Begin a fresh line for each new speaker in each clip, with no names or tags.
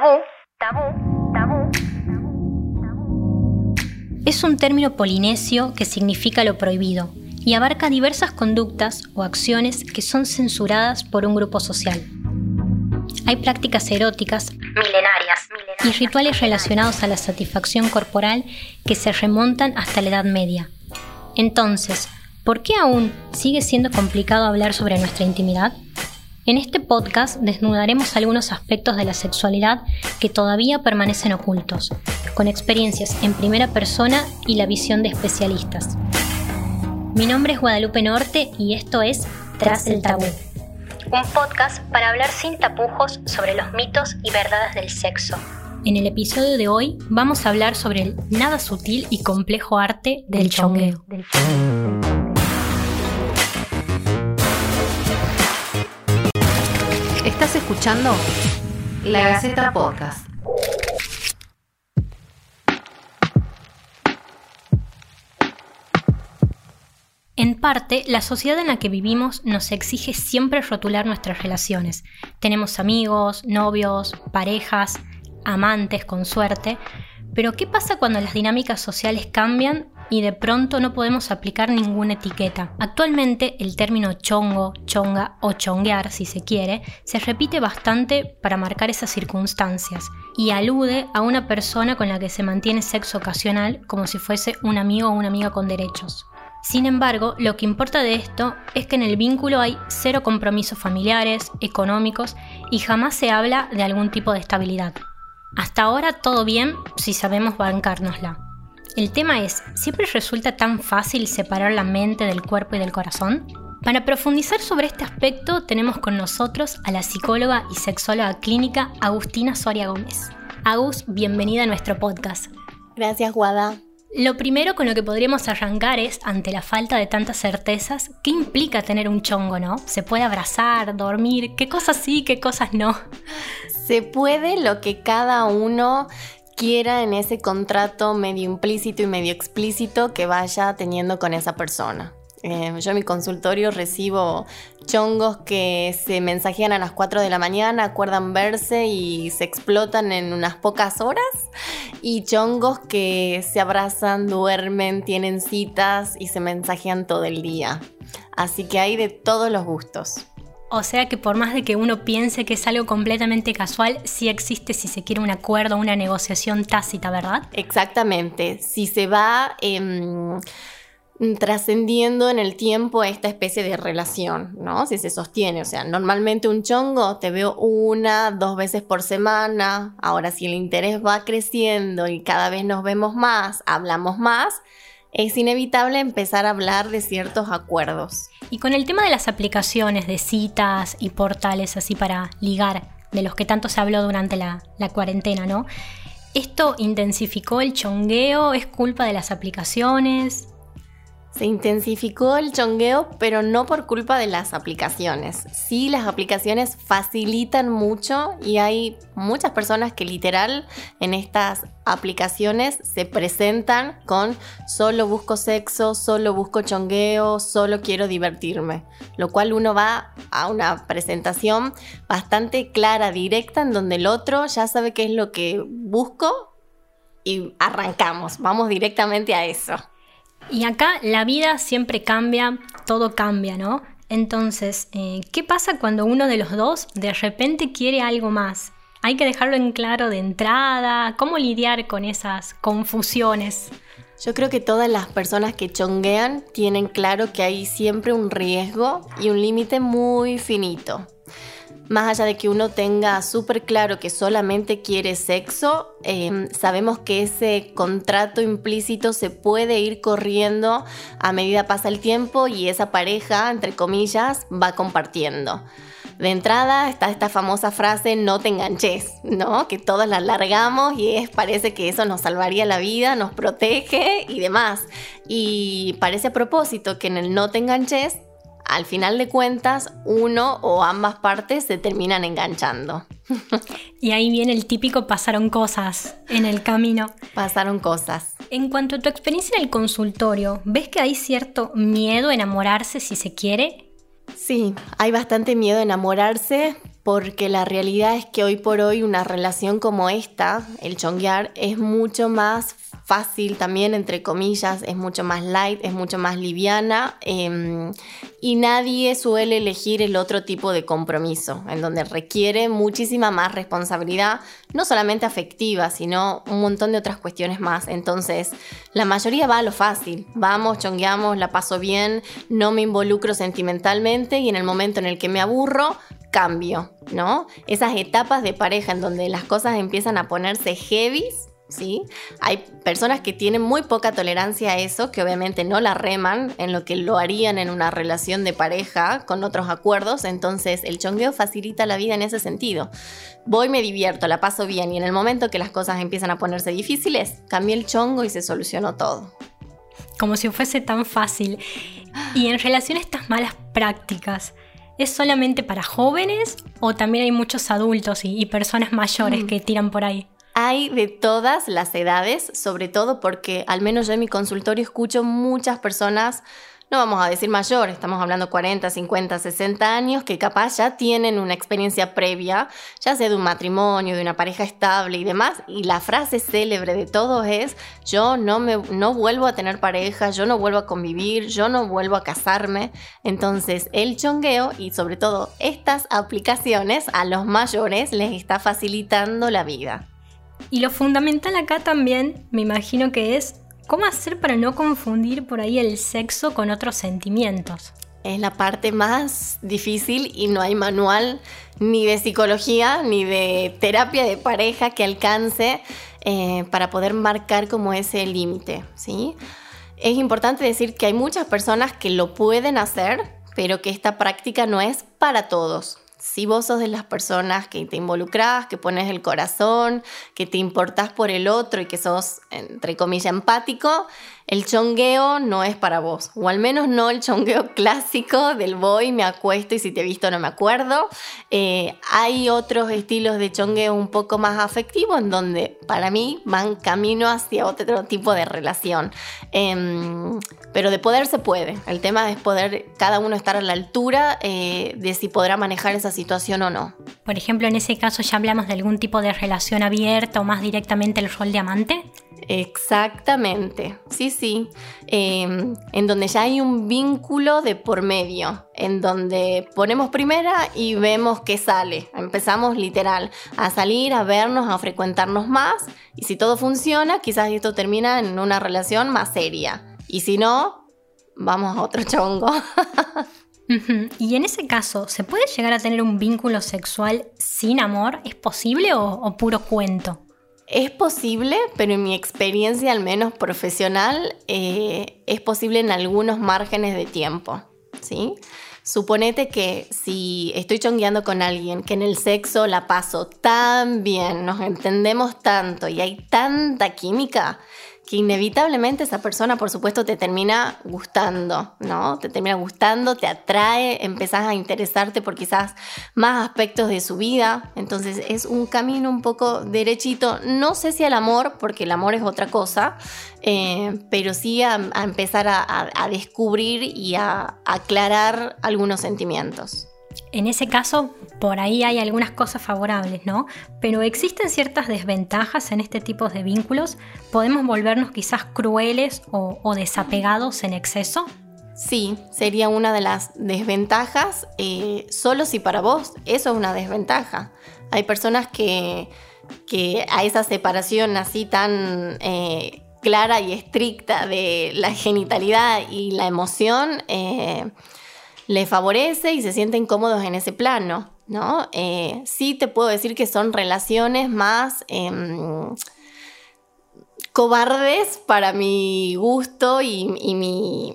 Tabú, tabú, tabú. Es un término polinesio que significa lo prohibido y abarca diversas conductas o acciones que son censuradas por un grupo social. Hay prácticas eróticas milenarias, y rituales relacionados a la satisfacción corporal que se remontan hasta la Edad Media. Entonces, ¿por qué aún sigue siendo complicado hablar sobre nuestra intimidad? En este podcast desnudaremos algunos aspectos de la sexualidad que todavía permanecen ocultos, con experiencias en primera persona y la visión de especialistas. Mi nombre es Guadalupe Norte y esto es Tras el Tabú, un podcast para hablar sin tapujos sobre los mitos y verdades del sexo. En el episodio de hoy vamos a hablar sobre el nada sutil y complejo arte del chongueo.
Estás escuchando La Gaceta Podcast.
En parte, la sociedad en la que vivimos nos exige siempre rotular nuestras relaciones. Tenemos amigos, novios, parejas, amantes con suerte, pero ¿qué pasa cuando las dinámicas sociales cambian y de pronto no podemos aplicar ninguna etiqueta. Actualmente el término chongo, chonga o chonguear, si se quiere, se repite bastante para marcar esas circunstancias y alude a una persona con la que se mantiene sexo ocasional como si fuese un amigo o una amiga con derechos. Sin embargo, lo que importa de esto es que en el vínculo hay cero compromisos familiares, económicos y jamás se habla de algún tipo de estabilidad. Hasta ahora todo bien si sabemos bancárnosla. El tema es, ¿siempre resulta tan fácil separar la mente del cuerpo y del corazón? Para profundizar sobre este aspecto tenemos con nosotros a la psicóloga y sexóloga clínica Agustina Soria Gómez. Agus, bienvenida a nuestro podcast.
Gracias, Guada.
Lo primero con lo que podríamos arrancar es, ante la falta de tantas certezas, ¿qué implica tener un chongo, no? ¿Se puede abrazar, dormir? ¿Qué cosas sí, qué cosas no?
Se puede lo que cada uno quiera en ese contrato medio implícito y medio explícito que vaya teniendo con esa persona. Eh, yo en mi consultorio recibo chongos que se mensajean a las 4 de la mañana, acuerdan verse y se explotan en unas pocas horas. Y chongos que se abrazan, duermen, tienen citas y se mensajean todo el día. Así que hay de todos los gustos.
O sea que por más de que uno piense que es algo completamente casual, sí existe si se quiere un acuerdo, una negociación tácita, ¿verdad?
Exactamente. Si se va em, trascendiendo en el tiempo esta especie de relación, ¿no? Si se sostiene. O sea, normalmente un chongo te veo una, dos veces por semana. Ahora, si el interés va creciendo y cada vez nos vemos más, hablamos más, es inevitable empezar a hablar de ciertos acuerdos.
Y con el tema de las aplicaciones de citas y portales así para ligar, de los que tanto se habló durante la, cuarentena, ¿no? ¿Esto intensificó el chongueo? ¿Es culpa de las aplicaciones?
Se intensificó el chongueo, pero no por culpa de las aplicaciones. Sí, las aplicaciones facilitan mucho y hay muchas personas que literal en estas aplicaciones se presentan con solo busco sexo, solo busco chongueo, solo quiero divertirme. Lo cual uno va a una presentación bastante clara, directa, en donde el otro ya sabe qué es lo que busco y arrancamos, vamos directamente a eso.
Y acá la vida siempre cambia, todo cambia, ¿no? Entonces, eh, ¿qué pasa cuando uno de los dos de repente quiere algo más? Hay que dejarlo en claro de entrada, ¿cómo lidiar con esas confusiones?
Yo creo que todas las personas que chonguean tienen claro que hay siempre un riesgo y un límite muy finito más allá de que uno tenga súper claro que solamente quiere sexo, em, sabemos que ese contrato implícito se puede ir corriendo a medida pasa el tiempo y esa pareja, entre comillas, va compartiendo. De entrada está esta famosa frase no te enganches, ¿no? Que todas la largamos y es, parece que eso nos salvaría la vida, nos protege y demás. Y parece a propósito que en el no te enganches al final de cuentas, uno o ambas partes se terminan enganchando.
y ahí viene el típico pasaron cosas en el camino.
Pasaron cosas.
En cuanto a tu experiencia en el consultorio, ¿ves que hay cierto miedo a enamorarse si se quiere?
Sí, hay bastante miedo a enamorarse porque la realidad es que hoy por hoy una relación como esta, el chonguear, es mucho más fácil también, entre comillas, es mucho más light, es mucho más liviana em, y nadie suele elegir el otro tipo de compromiso, en donde requiere muchísima más responsabilidad, no solamente afectiva, sino un montón de otras cuestiones más. Entonces, la mayoría va a lo fácil, vamos, chongueamos, la paso bien, no me involucro sentimentalmente y en el momento en el que me aburro, cambio, ¿no? Esas etapas de pareja en donde las cosas empiezan a ponerse heavies ¿sí? Hay personas que tienen muy poca tolerancia a eso, que obviamente no la reman en lo que lo harían en una relación de pareja con otros acuerdos, entonces el chongueo facilita la vida en ese sentido. Voy, me divierto, la paso bien y en el momento que las cosas empiezan a ponerse difíciles, cambié el chongo y se solucionó todo.
Como si fuese tan fácil. Y en relación a estas malas prácticas, ¿Es solamente para jóvenes o también hay muchos adultos y, personas mayores mm. que tiran por ahí?
Hay de todas las edades, sobre todo porque al menos yo en mi consultorio escucho muchas personas, no vamos a decir mayor, estamos hablando 40, 50, 60 años, que capaz ya tienen una experiencia previa, ya sea de un matrimonio, de una pareja estable y demás, y la frase célebre de todos es, yo no, me, no vuelvo a tener pareja, yo no vuelvo a convivir, yo no vuelvo a casarme. Entonces el chongueo y sobre todo estas aplicaciones a los mayores les está facilitando la vida.
Y lo fundamental acá también, me imagino que es cómo hacer para no confundir por ahí el sexo con otros sentimientos.
Es la parte más difícil y no hay manual ni de psicología ni de terapia de pareja que alcance eh, para poder marcar como ese límite, ¿sí? Es importante decir que hay muchas personas que lo pueden hacer, pero que esta práctica no es para todos si vos sos de las personas que te involucras, que pones el corazón, que te importás por el otro y que sos, entre comillas, empático, el chongueo no es para vos, o al menos no el chongueo clásico del voy, me acuesto y si te he visto no me acuerdo. Eh, hay otros estilos de chongueo un poco más afectivos en donde para mí van camino hacia otro tipo de relación. Em, pero de poder se puede. El tema es poder cada uno estar a la altura eh, de si podrá manejar esa situación o no.
Por ejemplo, en ese caso ya hablamos de algún tipo de relación abierta o más directamente el rol de amante.
Exactamente, sí, sí. Em, en donde ya hay un vínculo de por medio, en donde ponemos primera y vemos que sale. Empezamos literal a salir, a vernos, a frecuentarnos más. Y si todo funciona, quizás esto termina en una relación más seria. Y si no, vamos a otro chongo.
Y en ese caso, ¿se puede llegar a tener un vínculo sexual sin amor? ¿Es posible o puro cuento?
Es posible, pero en mi experiencia, al menos profesional, eh, es posible en algunos márgenes de tiempo. ¿sí? Suponete que si estoy chongueando con alguien que en el sexo la paso tan bien, nos entendemos tanto y hay tanta química, que inevitablemente esa persona, por supuesto, te termina gustando, ¿no? Te termina gustando, te atrae, empezás a interesarte por quizás más aspectos de su vida. Entonces es un camino un poco derechito. No sé si al amor, porque el amor es otra cosa, eh, pero sí a, empezar a descubrir y a aclarar algunos sentimientos.
En ese caso, por ahí hay algunas cosas favorables, ¿no? Pero existen ciertas desventajas en este tipo de vínculos. ¿Podemos volvernos quizás crueles o, desapegados en exceso?
Sí, sería una de las desventajas, eh, solo si para vos eso es una desventaja. Hay personas que, a esa separación así tan eh, clara y estricta de la genitalidad y la emoción, eh, le favorece y se sienten cómodos en ese plano, ¿no? Eh, sí te puedo decir que son relaciones más em, cobardes para mi gusto y mi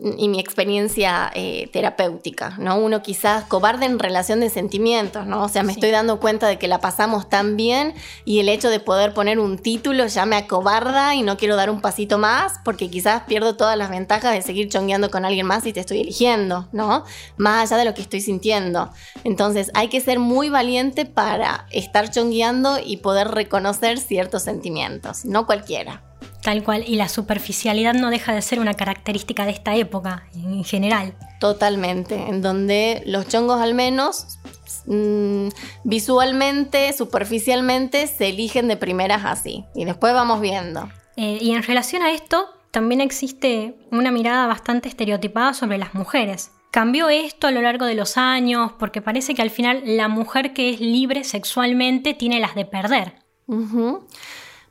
y mi experiencia eh, terapéutica, ¿no? Uno quizás cobarde en relación de sentimientos, ¿no? O sea, me estoy dando cuenta de que la pasamos tan bien y el hecho de poder poner un título ya me acobarda y no quiero dar un pasito más porque quizás pierdo todas las ventajas de seguir chongueando con alguien más y te estoy eligiendo, ¿no? Más allá de lo que estoy sintiendo. Entonces, hay que ser muy valiente para estar chongueando y poder reconocer ciertos sentimientos, no cualquiera.
Tal cual, y la superficialidad no deja de ser una característica de esta época en general.
Totalmente, en donde los chongos al menos mm, visualmente, superficialmente, se eligen de primeras así. Y después vamos viendo.
Eh, y en relación a esto, también existe una mirada bastante estereotipada sobre las mujeres. Cambió esto a lo largo de los años porque parece que al final la mujer que es libre sexualmente tiene las de perder.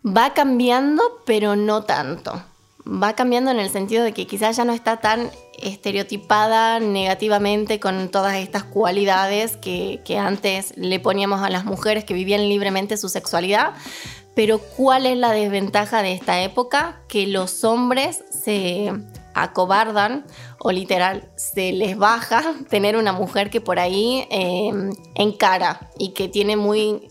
Va cambiando, pero no tanto. Va cambiando en el sentido de que quizás ya no está tan estereotipada negativamente con todas estas cualidades que, antes le poníamos a las mujeres que vivían libremente su sexualidad. Pero ¿cuál es la desventaja de esta época? Que los hombres se acobardan o literal se les baja tener una mujer que por ahí eh, encara y que tiene muy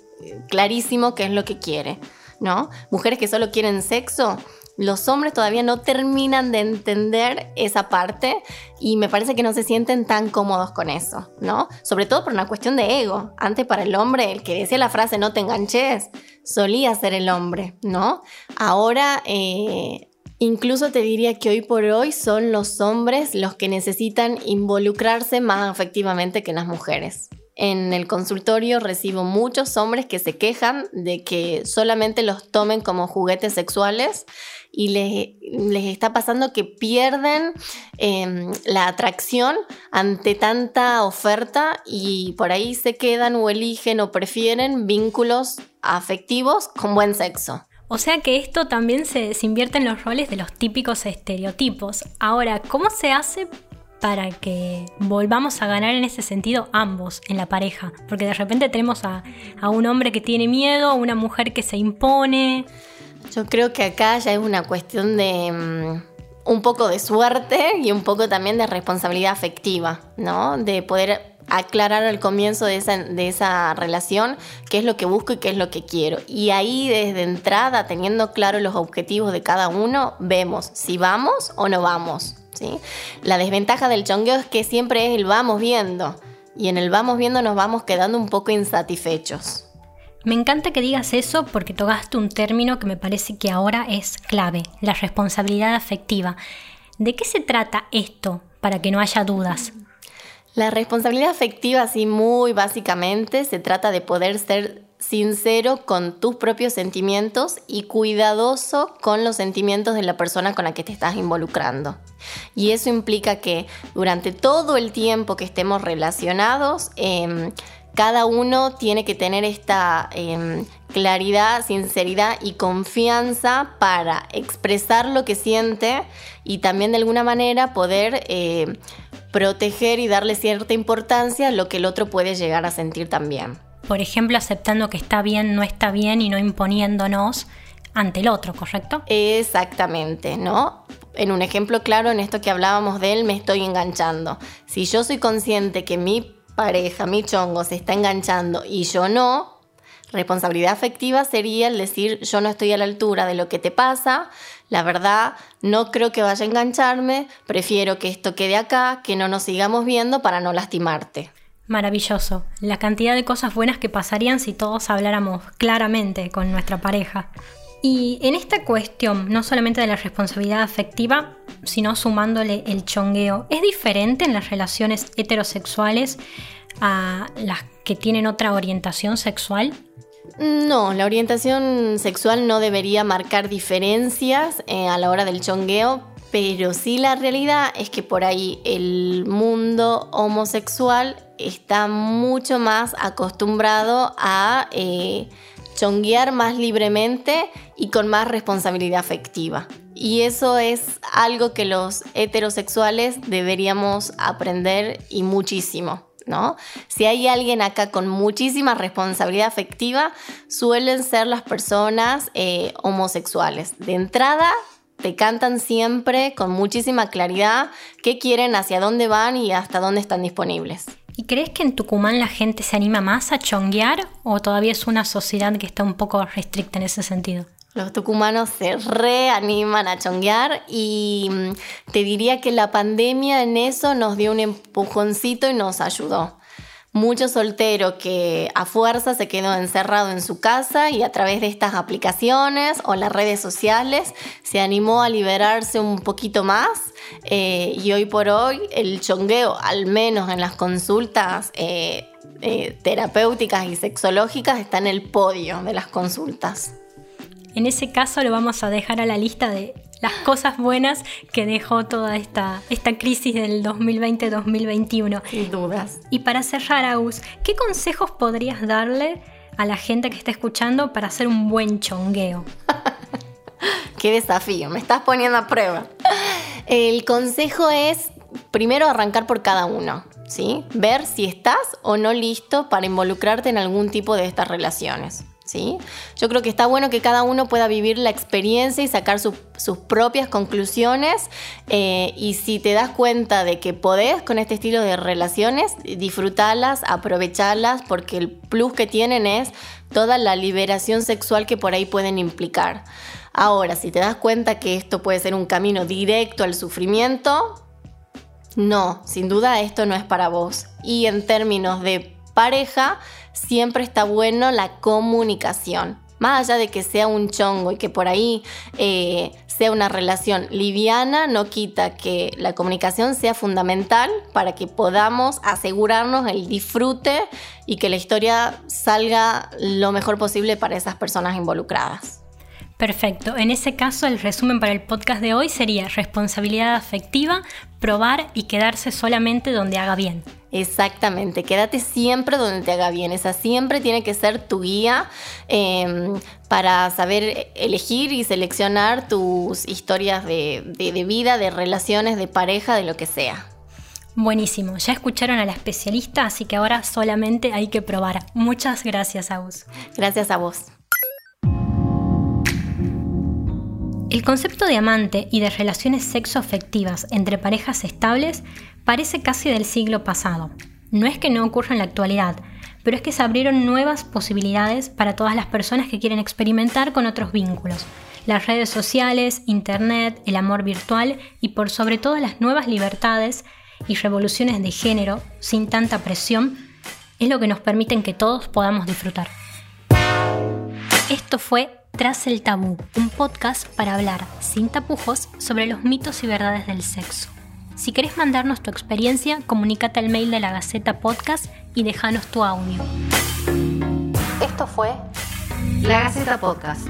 clarísimo qué es lo que quiere. ¿No? Mujeres que solo quieren sexo, los hombres todavía no terminan de entender esa parte y me parece que no se sienten tan cómodos con eso, ¿no? Sobre todo por una cuestión de ego. Antes para el hombre, el que decía la frase no te enganches, solía ser el hombre, ¿no? Ahora, eh, incluso te diría que hoy por hoy son los hombres los que necesitan involucrarse más efectivamente que las mujeres. En el consultorio recibo muchos hombres que se quejan de que solamente los tomen como juguetes sexuales y les, está pasando que pierden em, la atracción ante tanta oferta y por ahí se quedan o eligen o prefieren vínculos afectivos con buen sexo.
O sea que esto también se, se invierte en los roles de los típicos estereotipos. Ahora, ¿cómo se hace para que volvamos a ganar en ese sentido ambos en la pareja. Porque de repente tenemos a, un hombre que tiene miedo, a una mujer que se impone.
Yo creo que acá ya es una cuestión de mm, un poco de suerte y un poco también de responsabilidad afectiva, ¿no? De poder aclarar al comienzo de esa, de esa relación qué es lo que busco y qué es lo que quiero. Y ahí desde entrada, teniendo claro los objetivos de cada uno, vemos si vamos o no vamos. La desventaja del chongueo es que siempre es el vamos viendo y en el vamos viendo nos vamos quedando un poco insatisfechos.
Me encanta que digas eso porque tocaste un término que me parece que ahora es clave, la responsabilidad afectiva. ¿De qué se trata esto para que no haya dudas?
La responsabilidad afectiva, así muy básicamente, se trata de poder ser sincero con tus propios sentimientos y cuidadoso con los sentimientos de la persona con la que te estás involucrando. Y eso implica que durante todo el tiempo que estemos relacionados, em, cada uno tiene que tener esta em, claridad, sinceridad y confianza para expresar lo que siente y también de alguna manera poder eh, proteger y darle cierta importancia a lo que el otro puede llegar a sentir también.
Por ejemplo, aceptando que está bien, no está bien y no imponiéndonos ante el otro, ¿correcto?
Exactamente, ¿no? En un ejemplo claro, en esto que hablábamos de él, me estoy enganchando. Si yo soy consciente que mi pareja, mi chongo, se está enganchando y yo no, responsabilidad afectiva sería el decir yo no estoy a la altura de lo que te pasa, la verdad no creo que vaya a engancharme, prefiero que esto quede acá, que no nos sigamos viendo para no lastimarte.
Maravilloso, la cantidad de cosas buenas que pasarían si todos habláramos claramente con nuestra pareja. Y en esta cuestión, no solamente de la responsabilidad afectiva, sino sumándole el chongueo, ¿es diferente en las relaciones heterosexuales a las que tienen otra orientación sexual?
No, la orientación sexual no debería marcar diferencias eh, a la hora del chongueo, pero sí la realidad es que por ahí el mundo homosexual está mucho más acostumbrado a... Eh, chonguear más libremente y con más responsabilidad afectiva. Y eso es algo que los heterosexuales deberíamos aprender y muchísimo. ¿No? Si hay alguien acá con muchísima responsabilidad afectiva, suelen ser las personas eh, homosexuales. De entrada, te cantan siempre con muchísima claridad qué quieren, hacia dónde van y hasta dónde están disponibles.
¿Y crees que en Tucumán la gente se anima más a chonguear o todavía es una sociedad que está un poco restricta en ese sentido?
Los tucumanos se reaniman a chonguear y mm, te diría que la pandemia en eso nos dio un empujoncito y nos ayudó. mucho soltero que a fuerza se quedó encerrado en su casa y a través de estas aplicaciones o las redes sociales se animó a liberarse un poquito más eh, y hoy por hoy el chongueo, al menos en las consultas eh, eh, terapéuticas y sexológicas, está en el podio de las consultas.
En ese caso lo vamos a dejar a la lista de las cosas buenas que dejó toda esta, esta crisis del 2020-2021.
Sin dudas.
Y para cerrar, Agus, ¿qué consejos podrías darle a la gente que está escuchando para hacer un buen chongueo?
Qué desafío, me estás poniendo a prueba. El consejo es primero arrancar por cada uno, ¿sí? Ver si estás o no listo para involucrarte en algún tipo de estas relaciones. ¿Sí? Yo creo que está bueno que cada uno pueda vivir la experiencia y sacar sus propias conclusiones eh, y si te das cuenta de que podés con este estilo de relaciones, disfrutalas, aprovecharlas porque el plus que tienen es toda la liberación sexual que por ahí pueden implicar. Ahora, si te das cuenta que esto puede ser un camino directo al sufrimiento, no, sin duda esto no es para vos. Y en términos de pareja, siempre está bueno la comunicación. Más allá de que sea un chongo y que por ahí eh, sea una relación liviana, no quita que la comunicación sea fundamental para que podamos asegurarnos el disfrute y que la historia salga lo mejor posible para esas personas involucradas.
Perfecto. En ese caso, el resumen para el podcast de hoy sería responsabilidad afectiva, probar y quedarse solamente donde haga bien.
Exactamente, quédate siempre donde te haga bien. Esa siempre tiene que ser tu guía em, para saber elegir y seleccionar tus historias de, de vida, de relaciones, de pareja, de lo que sea.
Buenísimo, ya escucharon a la especialista, así que ahora solamente hay que probar. Muchas gracias, Agus.
Gracias a vos.
El concepto de amante y de relaciones sexoafectivas entre parejas estables parece casi del siglo pasado. No es que no ocurra en la actualidad, pero es que se abrieron nuevas posibilidades para todas las personas que quieren experimentar con otros vínculos. Las redes sociales, Internet, el amor virtual y por sobre todo las nuevas libertades y revoluciones de género sin tanta presión es lo que nos permiten que todos podamos disfrutar. Esto fue tras el Tabú, un podcast para hablar sin tapujos sobre los mitos y verdades del sexo. Si querés mandarnos tu experiencia, comunícate al mail de la Gaceta Podcast y déjanos tu audio.
Esto fue La Gaceta Podcast.